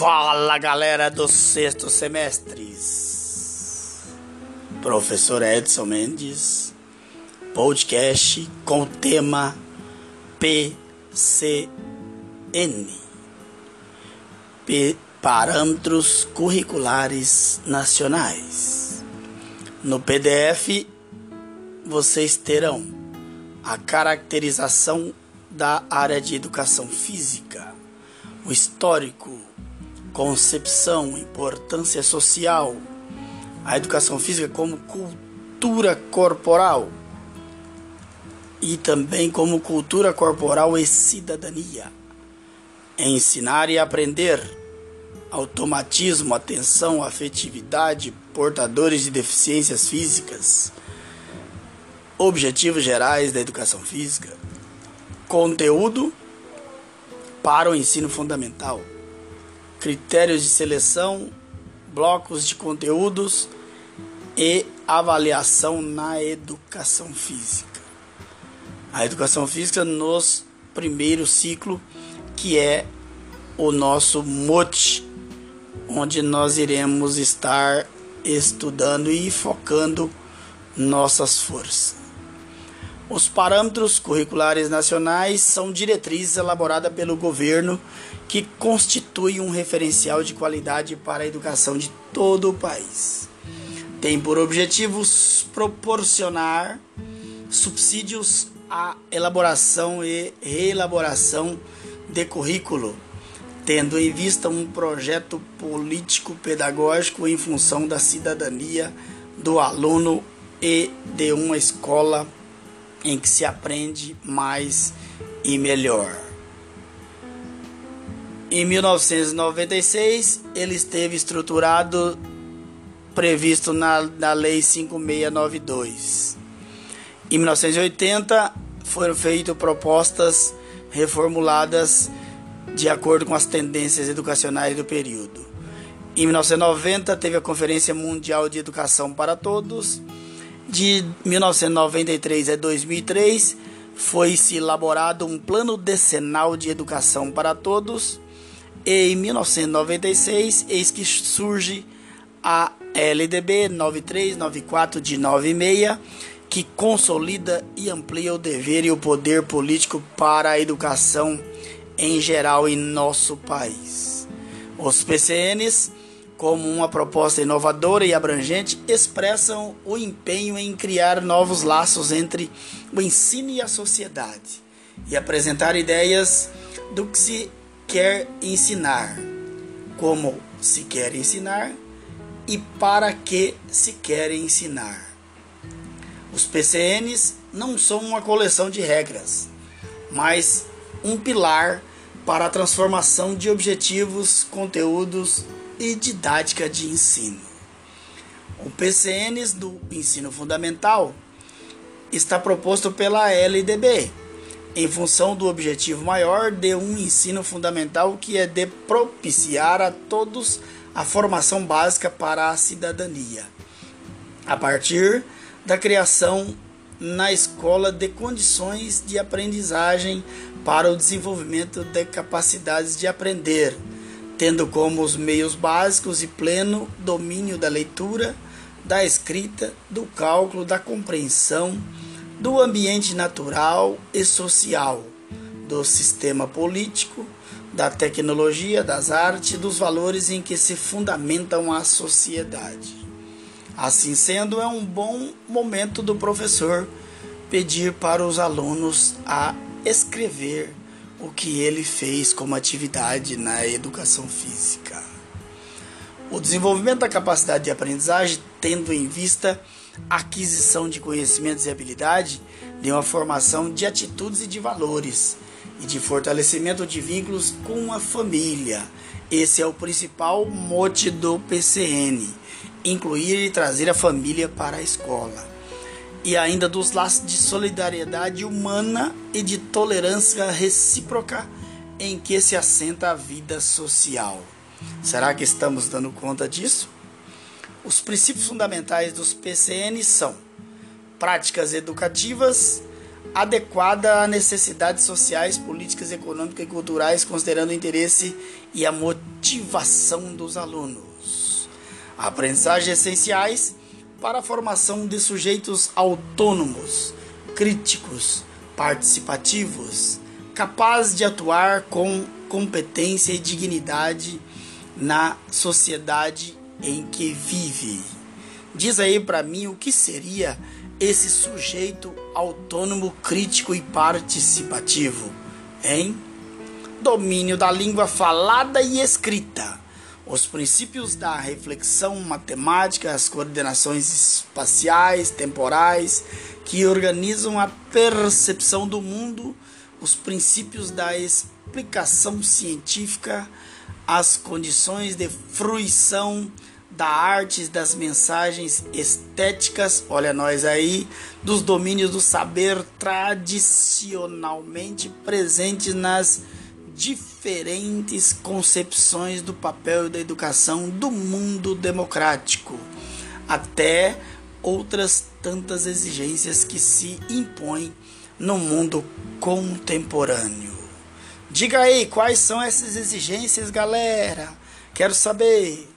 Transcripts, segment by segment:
Fala galera dos sextos semestres, professor Edson Mendes, podcast com o tema PCN P Parâmetros Curriculares Nacionais. No PDF vocês terão a caracterização da área de educação física, o histórico concepção, importância social, a educação física como cultura corporal e também como cultura corporal e cidadania. Ensinar e aprender, automatismo, atenção, afetividade, portadores de deficiências físicas, objetivos gerais da educação física, conteúdo para o ensino fundamental critérios de seleção, blocos de conteúdos e avaliação na educação física. A educação física nos primeiro ciclo, que é o nosso mote, onde nós iremos estar estudando e focando nossas forças. Os parâmetros curriculares nacionais são diretrizes elaboradas pelo governo que constituem um referencial de qualidade para a educação de todo o país. Tem por objetivos proporcionar subsídios à elaboração e reelaboração de currículo, tendo em vista um projeto político-pedagógico em função da cidadania do aluno e de uma escola em que se aprende mais e melhor. Em 1996, ele esteve estruturado previsto na, na Lei 5692. Em 1980, foram feitas propostas reformuladas de acordo com as tendências educacionais do período. Em 1990, teve a Conferência Mundial de Educação para Todos de 1993 a 2003 foi-se elaborado um plano decenal de educação para todos e em 1996 eis que surge a LDB 9394 de 96 que consolida e amplia o dever e o poder político para a educação em geral em nosso país. Os PCNs como uma proposta inovadora e abrangente, expressam o empenho em criar novos laços entre o ensino e a sociedade e apresentar ideias do que se quer ensinar, como se quer ensinar e para que se quer ensinar. Os PCNs não são uma coleção de regras, mas um pilar para a transformação de objetivos, conteúdos e didática de ensino. O PCNs do ensino fundamental está proposto pela LDB, em função do objetivo maior de um ensino fundamental que é de propiciar a todos a formação básica para a cidadania, a partir da criação na escola de condições de aprendizagem para o desenvolvimento de capacidades de aprender tendo como os meios básicos e pleno domínio da leitura, da escrita, do cálculo, da compreensão, do ambiente natural e social, do sistema político, da tecnologia, das artes, dos valores em que se fundamentam a sociedade. Assim sendo, é um bom momento do professor pedir para os alunos a escrever o que ele fez como atividade na educação física. O desenvolvimento da capacidade de aprendizagem, tendo em vista a aquisição de conhecimentos e habilidade, de uma formação de atitudes e de valores, e de fortalecimento de vínculos com a família. Esse é o principal mote do PCN: incluir e trazer a família para a escola e ainda dos laços de solidariedade humana e de tolerância recíproca em que se assenta a vida social. Será que estamos dando conta disso? Os princípios fundamentais dos PCN são práticas educativas, adequada a necessidades sociais, políticas, econômicas e culturais, considerando o interesse e a motivação dos alunos. Aprendizagens essenciais para a formação de sujeitos autônomos, críticos, participativos, capazes de atuar com competência e dignidade na sociedade em que vive. Diz aí para mim o que seria esse sujeito autônomo, crítico e participativo, hein? Domínio da língua falada e escrita. Os princípios da reflexão matemática, as coordenações espaciais, temporais, que organizam a percepção do mundo, os princípios da explicação científica, as condições de fruição da arte, das mensagens estéticas, olha nós aí, dos domínios do saber tradicionalmente presentes nas diferentes concepções do papel da educação do mundo democrático, até outras tantas exigências que se impõem no mundo contemporâneo. Diga aí quais são essas exigências, galera. Quero saber.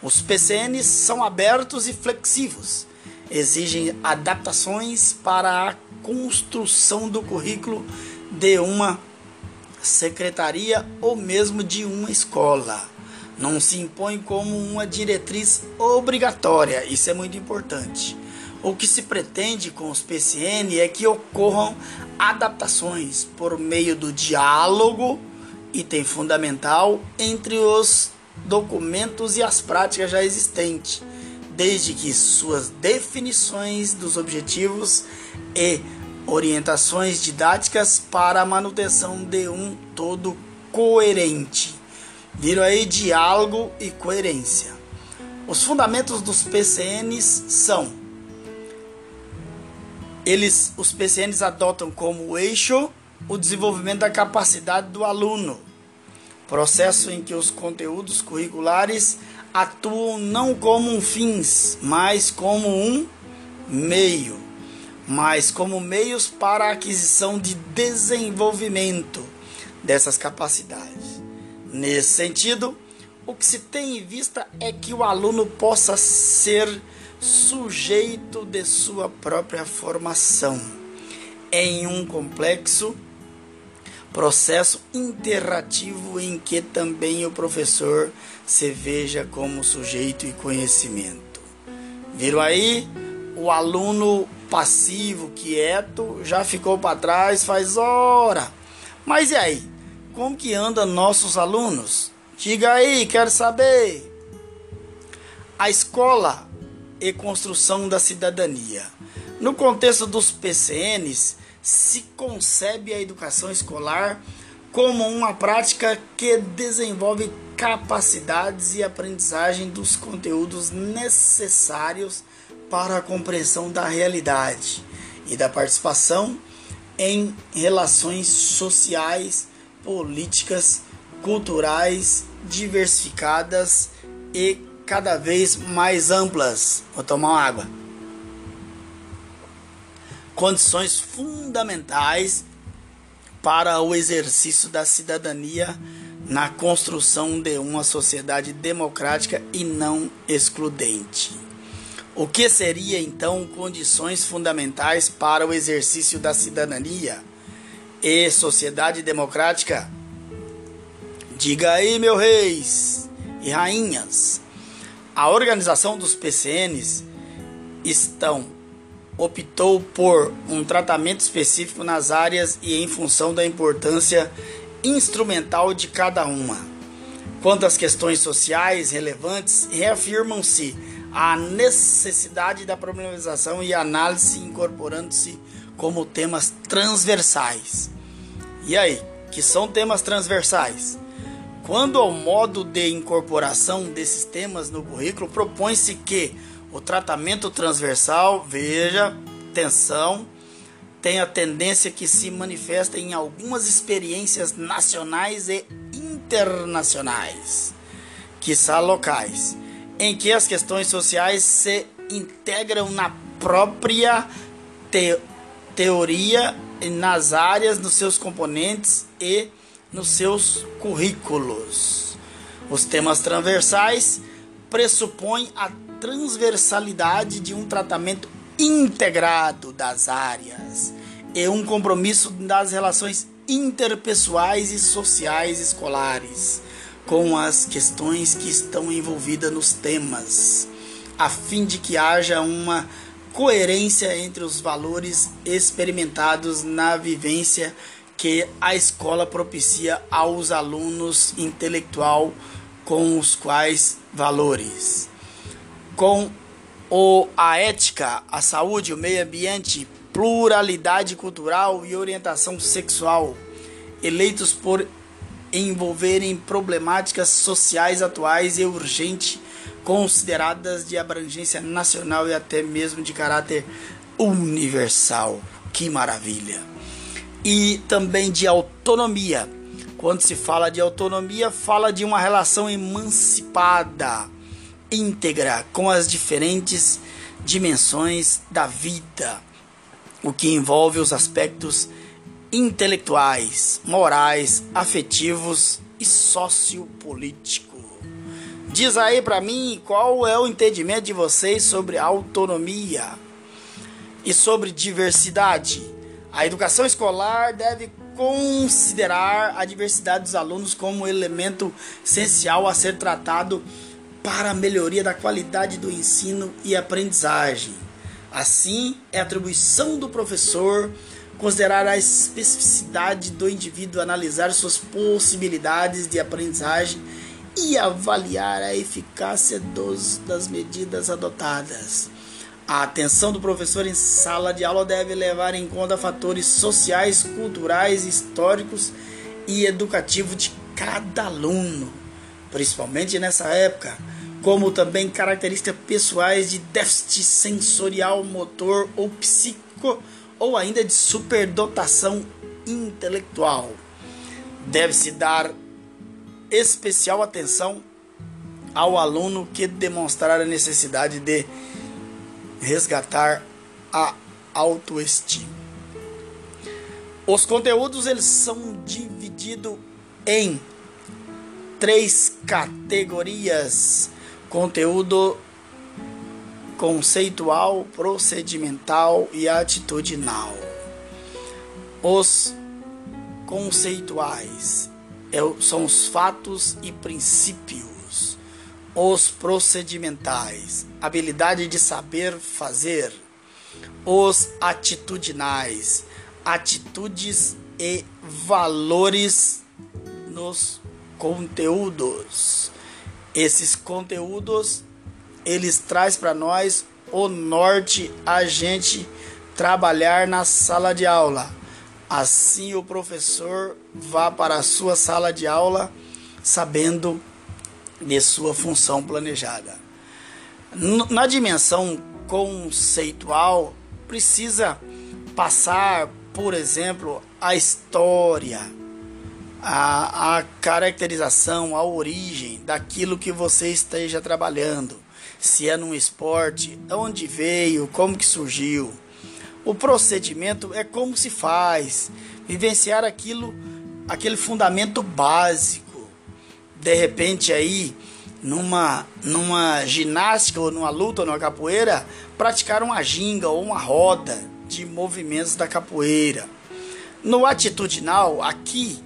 Os PCNs são abertos e flexivos, exigem adaptações para a construção do currículo de uma secretaria ou mesmo de uma escola. Não se impõe como uma diretriz obrigatória, isso é muito importante. O que se pretende com os PCN é que ocorram adaptações por meio do diálogo, item fundamental, entre os documentos e as práticas já existentes, desde que suas definições dos objetivos e orientações didáticas para a manutenção de um todo coerente. Viram aí diálogo e coerência. Os fundamentos dos PCNs são eles os PCNs adotam como eixo o desenvolvimento da capacidade do aluno processo em que os conteúdos curriculares atuam não como um fins, mas como um meio, mas como meios para a aquisição de desenvolvimento dessas capacidades. Nesse sentido, o que se tem em vista é que o aluno possa ser sujeito de sua própria formação em um complexo processo interativo em que também o professor se veja como sujeito e conhecimento. Viram aí? O aluno passivo, quieto, já ficou para trás faz hora. Mas e aí? Como que andam nossos alunos? Diga aí, quero saber. A escola e construção da cidadania. No contexto dos PCNs, se concebe a educação escolar como uma prática que desenvolve capacidades e aprendizagem dos conteúdos necessários para a compreensão da realidade e da participação em relações sociais, políticas, culturais diversificadas e cada vez mais amplas. Vou tomar uma água condições fundamentais para o exercício da cidadania na construção de uma sociedade democrática e não excludente. O que seria então condições fundamentais para o exercício da cidadania e sociedade democrática? Diga aí, meus reis e rainhas. A organização dos PCNs estão optou por um tratamento específico nas áreas e em função da importância instrumental de cada uma. Quanto às questões sociais relevantes, reafirmam-se a necessidade da problematização e análise incorporando-se como temas transversais. E aí, que são temas transversais? Quando ao modo de incorporação desses temas no currículo, propõe-se que o tratamento transversal, veja, tensão, tem a tendência que se manifesta em algumas experiências nacionais e internacionais, que são locais, em que as questões sociais se integram na própria te teoria nas áreas, nos seus componentes e nos seus currículos. Os temas transversais pressupõem a transversalidade de um tratamento integrado das áreas e um compromisso das relações interpessoais e sociais escolares com as questões que estão envolvidas nos temas, a fim de que haja uma coerência entre os valores experimentados na vivência que a escola propicia aos alunos intelectual com os quais valores. Com o, a ética, a saúde, o meio ambiente, pluralidade cultural e orientação sexual, eleitos por envolverem problemáticas sociais atuais e urgentes, consideradas de abrangência nacional e até mesmo de caráter universal. Que maravilha! E também de autonomia. Quando se fala de autonomia, fala de uma relação emancipada, íntegra, com as diferentes dimensões da vida, o que envolve os aspectos intelectuais, morais, afetivos e sociopolítico. Diz aí para mim qual é o entendimento de vocês sobre autonomia e sobre diversidade. A educação escolar deve considerar a diversidade dos alunos como elemento essencial a ser tratado para a melhoria da qualidade do ensino e aprendizagem. Assim, é atribuição do professor considerar a especificidade do indivíduo, analisar suas possibilidades de aprendizagem e avaliar a eficácia dos, das medidas adotadas. A atenção do professor em sala de aula deve levar em conta fatores sociais, culturais, históricos e educativos de cada aluno, principalmente nessa época, como também características pessoais de déficit sensorial, motor ou psíquico ou ainda de superdotação intelectual. Deve-se dar especial atenção ao aluno que demonstrar a necessidade de resgatar a autoestima. Os conteúdos eles são divididos em três categorias: conteúdo conceitual, procedimental e atitudinal. Os conceituais é são os fatos e princípios. Os procedimentais, habilidade de saber fazer. Os atitudinais, atitudes e valores nos conteúdos. Esses conteúdos eles traz para nós o norte a gente trabalhar na sala de aula. Assim o professor vá para a sua sala de aula sabendo de sua função planejada. Na dimensão conceitual, precisa passar, por exemplo, a história, a, a caracterização, a origem daquilo que você esteja trabalhando se é num esporte, onde veio, como que surgiu. O procedimento é como se faz, vivenciar aquilo, aquele fundamento básico. De repente aí, numa numa ginástica ou numa luta ou numa capoeira, praticar uma ginga ou uma roda de movimentos da capoeira. No atitudinal, aqui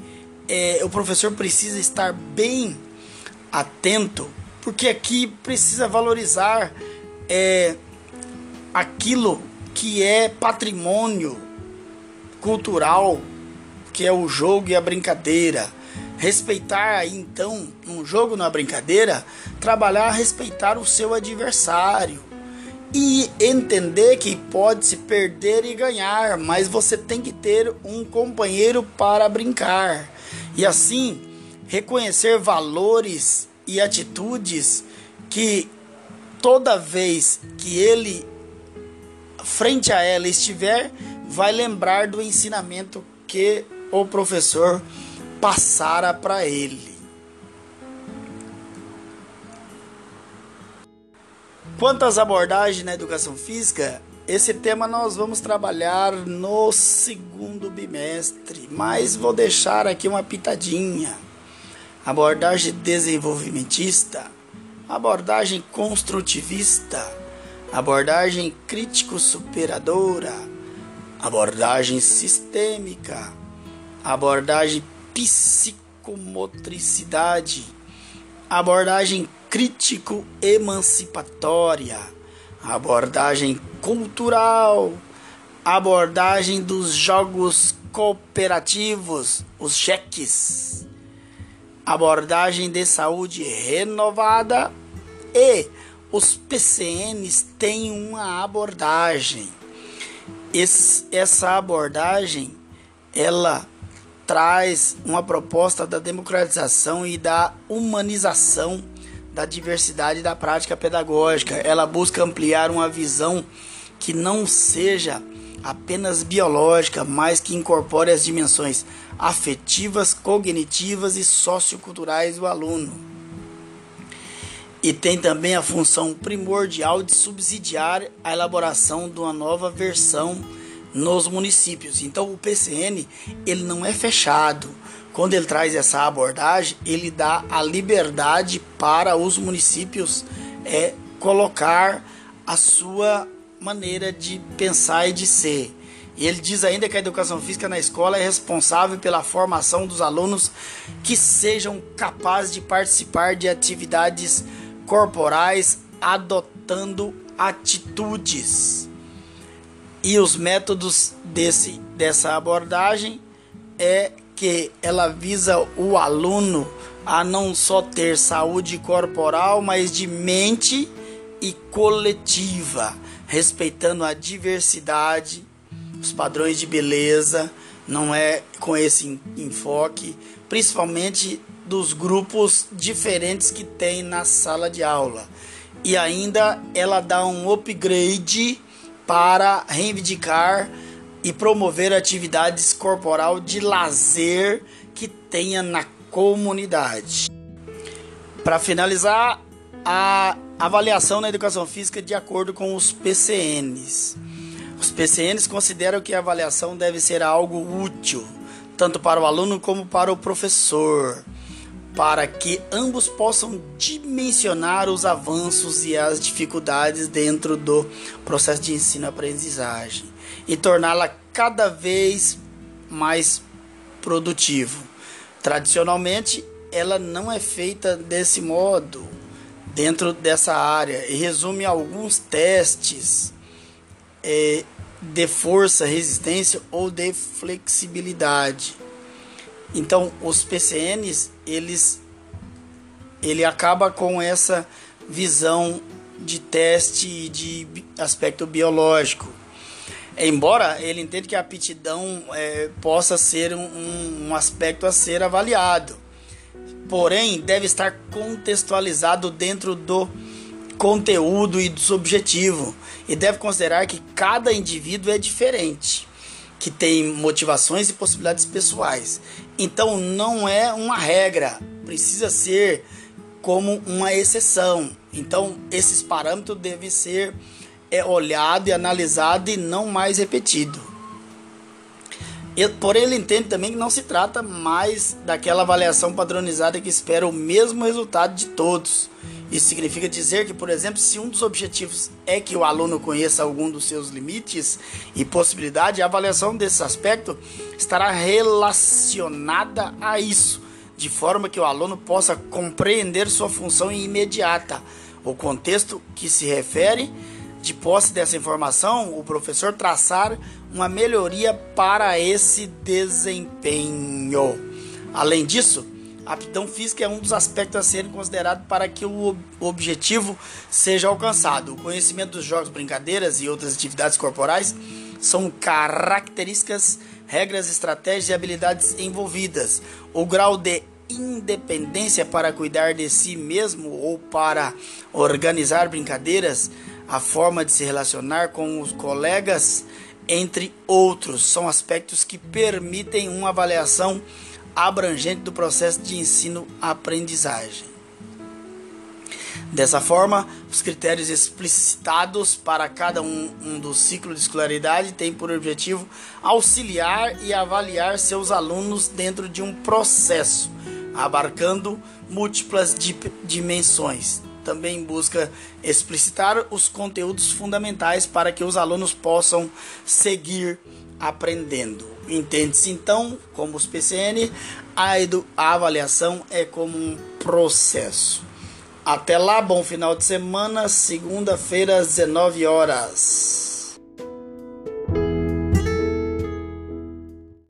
é, o professor precisa estar bem atento porque aqui precisa valorizar é, aquilo que é patrimônio cultural, que é o jogo e a brincadeira. Respeitar então, um jogo na brincadeira, trabalhar a respeitar o seu adversário e entender que pode se perder e ganhar, mas você tem que ter um companheiro para brincar. E assim, reconhecer valores e atitudes que toda vez que ele frente a ela estiver, vai lembrar do ensinamento que o professor passara para ele. Quanto às abordagens na educação física, esse tema nós vamos trabalhar no segundo bimestre, mas vou deixar aqui uma pitadinha. Abordagem desenvolvimentista, abordagem construtivista, abordagem crítico-superadora, abordagem sistêmica, abordagem psicomotricidade, abordagem crítico-emancipatória, abordagem cultural, abordagem dos jogos cooperativos, os cheques, abordagem de saúde renovada e os PCNs têm uma abordagem. Esse, essa abordagem ela traz uma proposta da democratização e da humanização da diversidade da prática pedagógica. Ela busca ampliar uma visão que não seja apenas biológica, mas que incorpore as dimensões afetivas, cognitivas e socioculturais do aluno. E tem também a função primordial de subsidiar a elaboração de uma nova versão nos municípios. Então o PCN ele não é fechado, quando ele traz essa abordagem, ele dá a liberdade para os municípios é, colocar a sua maneira de pensar e de ser. E ele diz ainda que a educação física na escola é responsável pela formação dos alunos que sejam capazes de participar de atividades corporais adotando atitudes. E os métodos desse, dessa abordagem é que ela visa o aluno a não só ter saúde corporal, mas de mente e coletiva, respeitando a diversidade, os padrões de beleza, não é com esse enfoque, principalmente dos grupos diferentes que tem na sala de aula. E ainda ela dá um upgrade para reivindicar e promover atividades corporal de lazer que tenha na comunidade. Para finalizar, a avaliação na educação física de acordo com os PCNs. Os PCNs consideram que a avaliação deve ser algo útil, tanto para o aluno como para o professor, para que ambos possam dimensionar os avanços e as dificuldades dentro do processo de ensino-aprendizagem e torná-la cada vez mais produtivo. Tradicionalmente, ela não é feita desse modo dentro dessa área e resume alguns testes é, de força, resistência ou de flexibilidade. Então, os PCNs, eles ele acaba com essa visão de teste de aspecto biológico embora ele entenda que a aptidão é, possa ser um, um aspecto a ser avaliado, porém deve estar contextualizado dentro do conteúdo e do objetivo e deve considerar que cada indivíduo é diferente, que tem motivações e possibilidades pessoais. Então não é uma regra, precisa ser como uma exceção. Então esses parâmetros devem ser é olhado e analisado e não mais repetido. Porém, ele entende também que não se trata mais daquela avaliação padronizada que espera o mesmo resultado de todos. Isso significa dizer que, por exemplo, se um dos objetivos é que o aluno conheça algum dos seus limites e possibilidades, a avaliação desse aspecto estará relacionada a isso, de forma que o aluno possa compreender sua função imediata, o contexto que se refere de posse dessa informação, o professor traçar uma melhoria para esse desempenho. Além disso, a aptidão física é um dos aspectos a serem considerados para que o objetivo seja alcançado. O conhecimento dos jogos, brincadeiras e outras atividades corporais são características, regras, estratégias e habilidades envolvidas. O grau de independência para cuidar de si mesmo ou para organizar brincadeiras a forma de se relacionar com os colegas, entre outros, são aspectos que permitem uma avaliação abrangente do processo de ensino-aprendizagem. Dessa forma, os critérios explicitados para cada um, um dos ciclos de escolaridade têm por objetivo auxiliar e avaliar seus alunos dentro de um processo, abarcando múltiplas dimensões. Também busca explicitar os conteúdos fundamentais para que os alunos possam seguir aprendendo. Entende-se então, como os PCN, a, a avaliação é como um processo. Até lá, bom final de semana, segunda-feira às 19 horas.